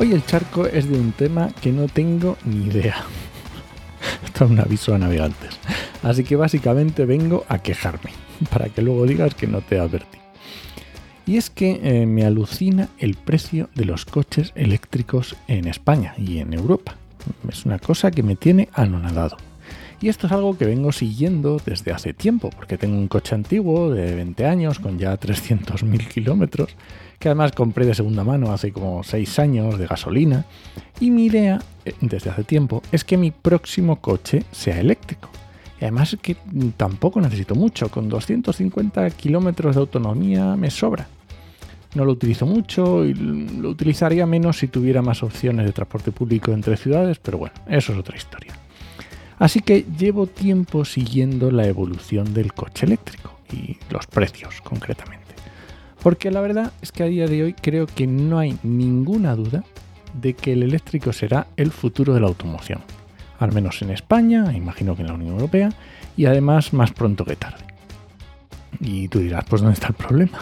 Hoy el charco es de un tema que no tengo ni idea. Esto es un aviso a navegantes. Así que básicamente vengo a quejarme, para que luego digas que no te advertí. Y es que eh, me alucina el precio de los coches eléctricos en España y en Europa. Es una cosa que me tiene anonadado. Y esto es algo que vengo siguiendo desde hace tiempo, porque tengo un coche antiguo de 20 años con ya 300.000 kilómetros que además compré de segunda mano hace como 6 años de gasolina. Y mi idea, eh, desde hace tiempo, es que mi próximo coche sea eléctrico. Y además que tampoco necesito mucho, con 250 kilómetros de autonomía me sobra. No lo utilizo mucho y lo utilizaría menos si tuviera más opciones de transporte público entre ciudades, pero bueno, eso es otra historia. Así que llevo tiempo siguiendo la evolución del coche eléctrico y los precios concretamente. Porque la verdad es que a día de hoy creo que no hay ninguna duda de que el eléctrico será el futuro de la automoción. Al menos en España, imagino que en la Unión Europea, y además más pronto que tarde. Y tú dirás, pues ¿dónde está el problema?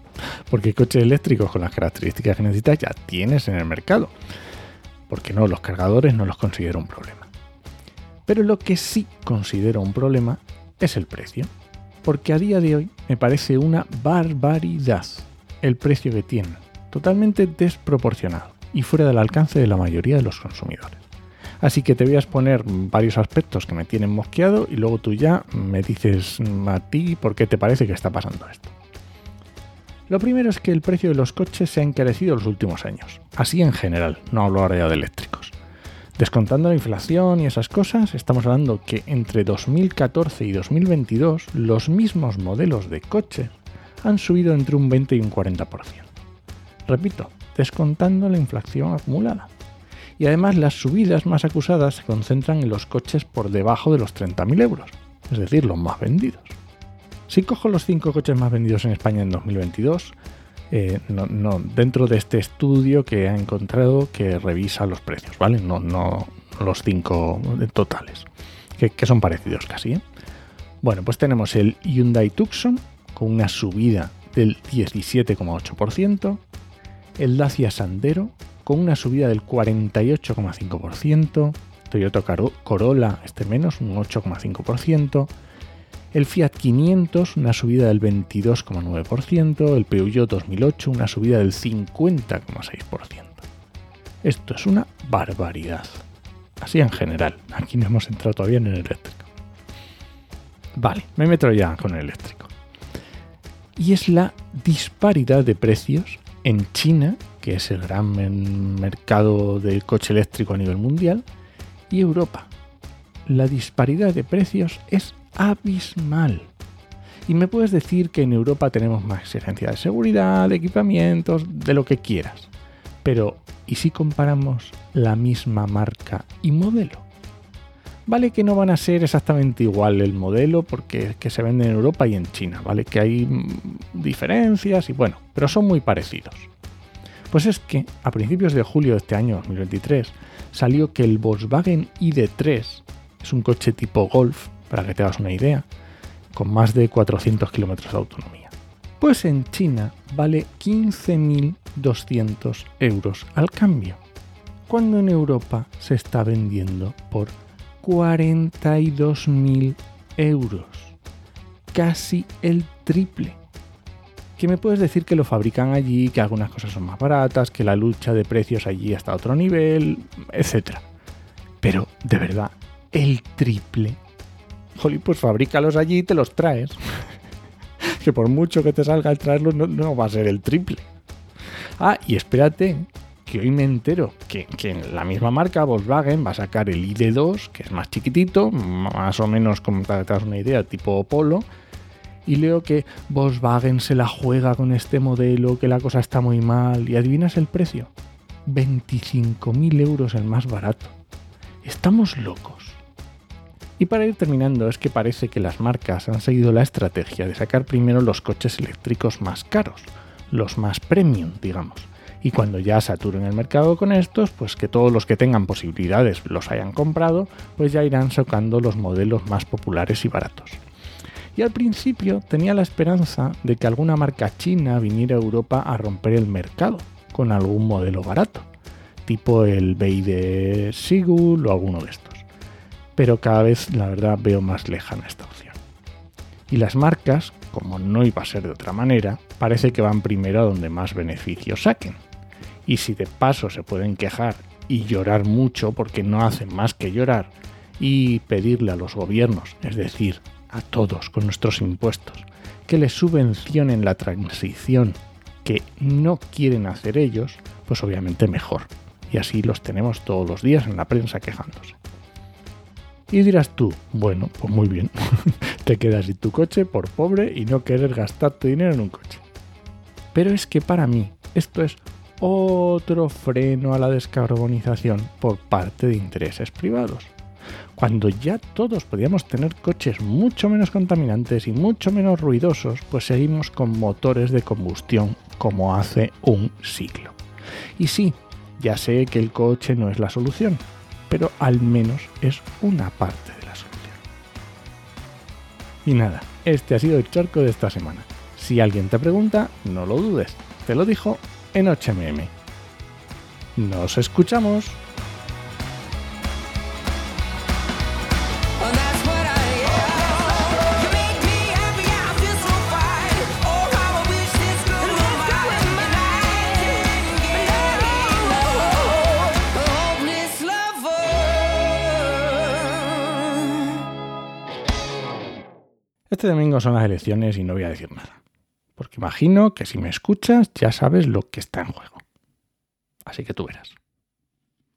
Porque coches eléctricos con las características que necesitas ya tienes en el mercado. Porque no, los cargadores no los considero un problema. Pero lo que sí considero un problema es el precio porque a día de hoy me parece una barbaridad el precio que tiene, totalmente desproporcionado y fuera del alcance de la mayoría de los consumidores. Así que te voy a exponer varios aspectos que me tienen mosqueado y luego tú ya me dices a ti por qué te parece que está pasando esto. Lo primero es que el precio de los coches se ha encarecido en los últimos años, así en general, no hablo ahora ya de eléctricos. Descontando la inflación y esas cosas, estamos hablando que entre 2014 y 2022 los mismos modelos de coche han subido entre un 20 y un 40%. Repito, descontando la inflación acumulada. Y además las subidas más acusadas se concentran en los coches por debajo de los 30.000 euros, es decir, los más vendidos. Si cojo los 5 coches más vendidos en España en 2022, eh, no, dentro de este estudio que ha encontrado que revisa los precios, ¿vale? No, no los cinco totales, que, son parecidos casi. ¿eh? Bueno, pues tenemos el Hyundai Tucson con una subida del 17,8%, el Dacia Sandero con una subida del 48,5%, Toyota Corolla, este menos, un 8,5%, el Fiat 500 una subida del 22,9%, el Peugeot 2008 una subida del 50,6%. Esto es una barbaridad. Así en general, aquí no hemos entrado todavía en el eléctrico. Vale, me meto ya con el eléctrico. Y es la disparidad de precios en China, que es el gran mercado del coche eléctrico a nivel mundial, y Europa. La disparidad de precios es abismal. Y me puedes decir que en Europa tenemos más exigencia de seguridad, de equipamientos, de lo que quieras. Pero, ¿y si comparamos la misma marca y modelo? Vale que no van a ser exactamente igual el modelo porque es que se venden en Europa y en China, ¿vale? Que hay mm, diferencias y bueno, pero son muy parecidos. Pues es que a principios de julio de este año 2023 salió que el Volkswagen ID3 es un coche tipo Golf para que te hagas una idea, con más de 400 kilómetros de autonomía. Pues en China vale 15.200 euros al cambio, cuando en Europa se está vendiendo por 42.000 euros, casi el triple. Que me puedes decir que lo fabrican allí, que algunas cosas son más baratas, que la lucha de precios allí está a otro nivel, etc. Pero, de verdad, el triple Jolly, pues fabrícalos allí y te los traes. que por mucho que te salga el traerlos, no, va a ser el triple. Ah, y espérate, que hoy me entero que, que, la misma marca Volkswagen va a sacar el ID2, que es más chiquitito, más o menos, como te das una idea, tipo Polo. Y leo que Volkswagen se la juega con este modelo, que la cosa está muy mal. ¿Y adivinas el precio? 25.000 euros el más barato Estamos locos. Y para ir terminando, es que parece que las marcas han seguido la estrategia de sacar primero los coches eléctricos más caros, los más premium, digamos. Y cuando ya saturen el mercado con estos, pues que todos los que tengan posibilidades los hayan comprado, pues ya irán sacando los modelos más populares y baratos. Y al principio tenía la esperanza de que alguna marca china viniera a Europa a romper el mercado con algún modelo barato, tipo el BI de Sigul o alguno de estos pero cada vez la verdad veo más lejana esta opción. Y las marcas, como no iba a ser de otra manera, parece que van primero a donde más beneficios saquen. Y si de paso se pueden quejar y llorar mucho porque no hacen más que llorar y pedirle a los gobiernos, es decir, a todos con nuestros impuestos, que les subvencionen la transición que no quieren hacer ellos, pues obviamente mejor. Y así los tenemos todos los días en la prensa quejándose. Y dirás tú, bueno, pues muy bien, te quedas sin tu coche por pobre y no querer gastar tu dinero en un coche. Pero es que para mí esto es otro freno a la descarbonización por parte de intereses privados. Cuando ya todos podíamos tener coches mucho menos contaminantes y mucho menos ruidosos, pues seguimos con motores de combustión como hace un siglo. Y sí, ya sé que el coche no es la solución, pero al menos es una parte de la solución. Y nada, este ha sido el charco de esta semana. Si alguien te pregunta, no lo dudes, te lo dijo en HMM. Nos escuchamos. Este domingo son las elecciones y no voy a decir nada. Porque imagino que si me escuchas ya sabes lo que está en juego. Así que tú verás.